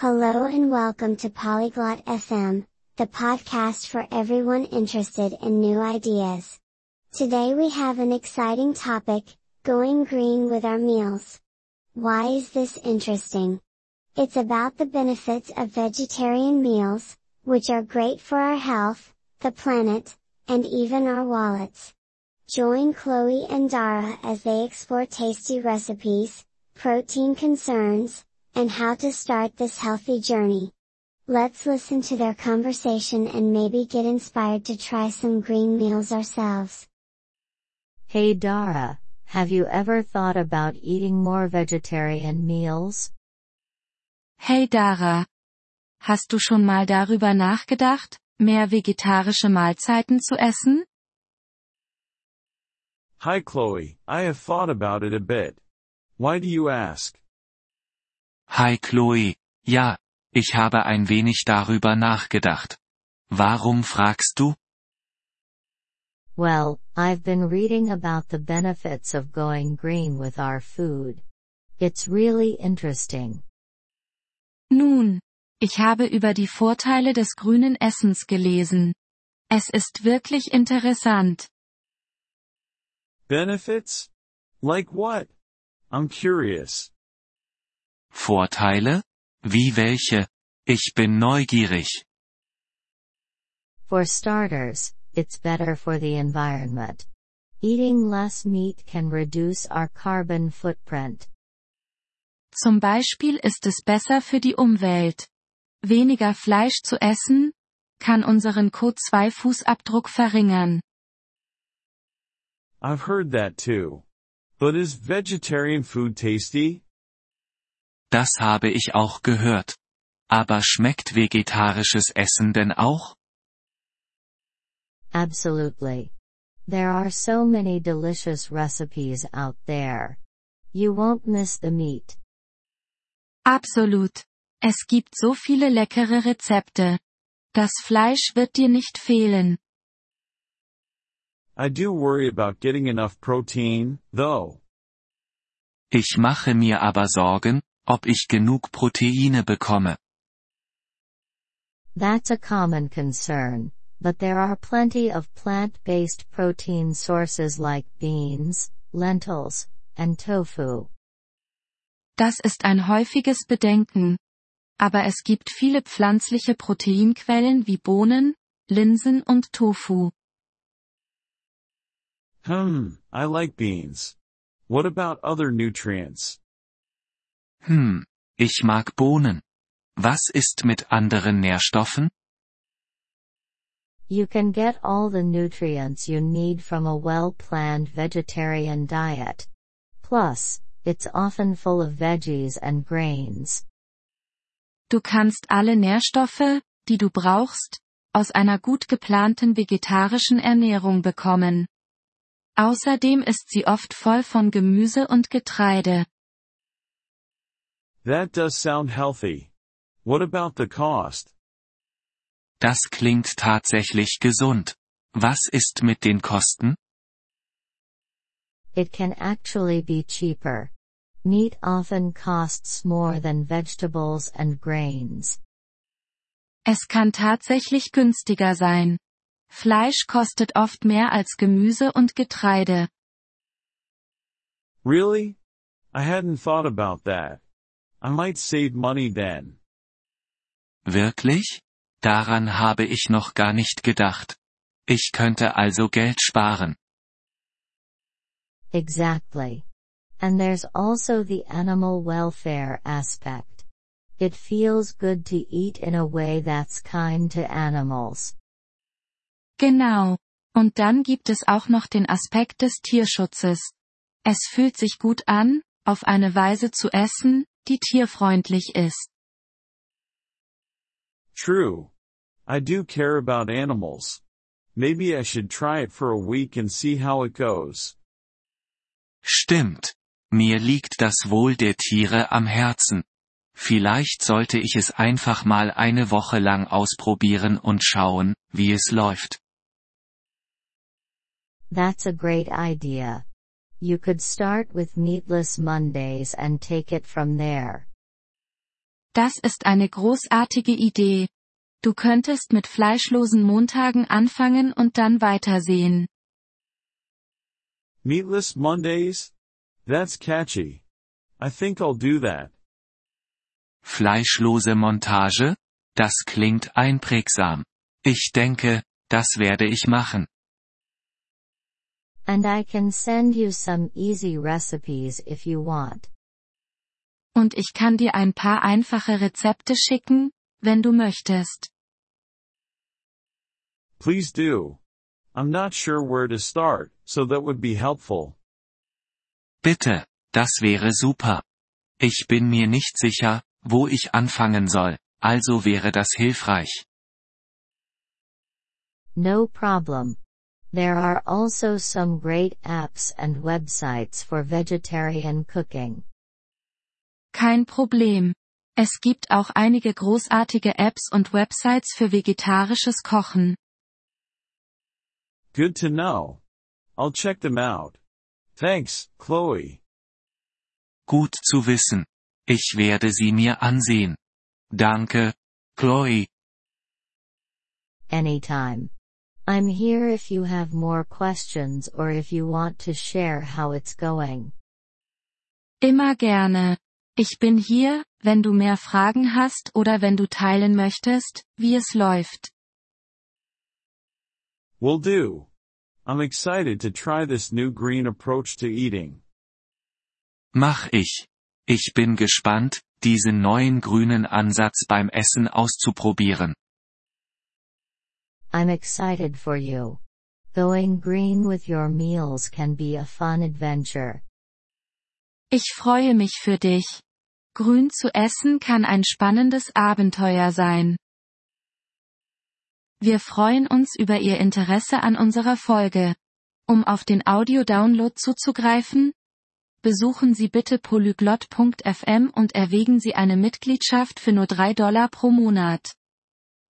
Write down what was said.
Hello and welcome to Polyglot FM, the podcast for everyone interested in new ideas. Today we have an exciting topic, going green with our meals. Why is this interesting? It's about the benefits of vegetarian meals, which are great for our health, the planet, and even our wallets. Join Chloe and Dara as they explore tasty recipes, protein concerns, and how to start this healthy journey. Let's listen to their conversation and maybe get inspired to try some green meals ourselves. Hey Dara, have you ever thought about eating more vegetarian meals? Hey Dara. Hast du schon mal darüber nachgedacht, mehr vegetarische Mahlzeiten zu essen? Hi Chloe, I have thought about it a bit. Why do you ask? Hi Chloe, ja, ich habe ein wenig darüber nachgedacht. Warum fragst du? Well, I've been reading about the benefits of going green with our food. It's really interesting. Nun, ich habe über die Vorteile des grünen Essens gelesen. Es ist wirklich interessant. Benefits? Like what? I'm curious. Vorteile? Wie welche? Ich bin neugierig. For starters, it's better for the environment. Eating less meat can reduce our carbon footprint. Zum Beispiel ist es besser für die Umwelt. Weniger Fleisch zu essen, kann unseren CO2-Fußabdruck verringern. I've heard that too. But is vegetarian food tasty? Das habe ich auch gehört. Aber schmeckt vegetarisches Essen denn auch? Absolutely. There are so many delicious recipes out there. You won't miss the meat. Absolut. Es gibt so viele leckere Rezepte. Das Fleisch wird dir nicht fehlen. I do worry about getting enough protein, though. Ich mache mir aber Sorgen, ob ich genug Proteine bekomme. That's a common concern, but there are plenty of plant-based protein sources like beans, lentils, and tofu. Das ist ein häufiges Bedenken. Aber es gibt viele pflanzliche Proteinquellen wie Bohnen, Linsen und Tofu. Hmm, I like beans. What about other nutrients? Hm, ich mag Bohnen. Was ist mit anderen Nährstoffen? You can get all the nutrients you need from a well-planned vegetarian diet. Plus, it's often full of veggies and grains. Du kannst alle Nährstoffe, die du brauchst, aus einer gut geplanten vegetarischen Ernährung bekommen. Außerdem ist sie oft voll von Gemüse und Getreide. That does sound healthy. What about the cost? Das klingt tatsächlich gesund. Was ist mit den Kosten? It can actually be cheaper. Meat often costs more than vegetables and grains. Es kann tatsächlich günstiger sein. Fleisch kostet oft mehr als Gemüse und Getreide. Really? I hadn't thought about that. I might save money then. Wirklich? Daran habe ich noch gar nicht gedacht. Ich könnte also Geld sparen. Exactly. And there's also the animal welfare aspect. It feels good to eat in a way that's kind to animals. Genau. Und dann gibt es auch noch den Aspekt des Tierschutzes. Es fühlt sich gut an, auf eine Weise zu essen, die tierfreundlich ist. True. I do care about animals. Maybe I should try it for a week and see how it goes. Stimmt. Mir liegt das Wohl der Tiere am Herzen. Vielleicht sollte ich es einfach mal eine Woche lang ausprobieren und schauen, wie es läuft. That's a great idea. You could start with meatless Mondays and take it from there. Das ist eine großartige Idee. Du könntest mit fleischlosen Montagen anfangen und dann weitersehen. Meatless Mondays? That's catchy. I think I'll do that. Fleischlose Montage? Das klingt einprägsam. Ich denke, das werde ich machen. And I can send you some easy recipes if you want. Und ich kann dir ein paar einfache Rezepte schicken, wenn du möchtest. Please do. I'm not sure where to start, so that would be helpful. Bitte, das wäre super. Ich bin mir nicht sicher, wo ich anfangen soll, also wäre das hilfreich. No problem. There are also some great apps and websites for vegetarian cooking. Kein Problem. Es gibt auch einige großartige Apps und Websites für vegetarisches Kochen. Good to know. I'll check them out. Thanks, Chloe. Gut zu wissen. Ich werde sie mir ansehen. Danke, Chloe. Anytime. I'm here if you have more questions or if you want to share how it's going. Immer gerne. Ich bin hier, wenn du mehr Fragen hast oder wenn du teilen möchtest, wie es läuft. Will do. I'm excited to try this new green approach to eating. Mach ich. Ich bin gespannt, diesen neuen grünen Ansatz beim Essen auszuprobieren. I'm excited for you. Going green with your meals can be a fun adventure. Ich freue mich für dich. Grün zu essen kann ein spannendes Abenteuer sein. Wir freuen uns über Ihr Interesse an unserer Folge. Um auf den Audio-Download zuzugreifen, besuchen Sie bitte polyglot.fm und erwägen Sie eine Mitgliedschaft für nur 3 Dollar pro Monat.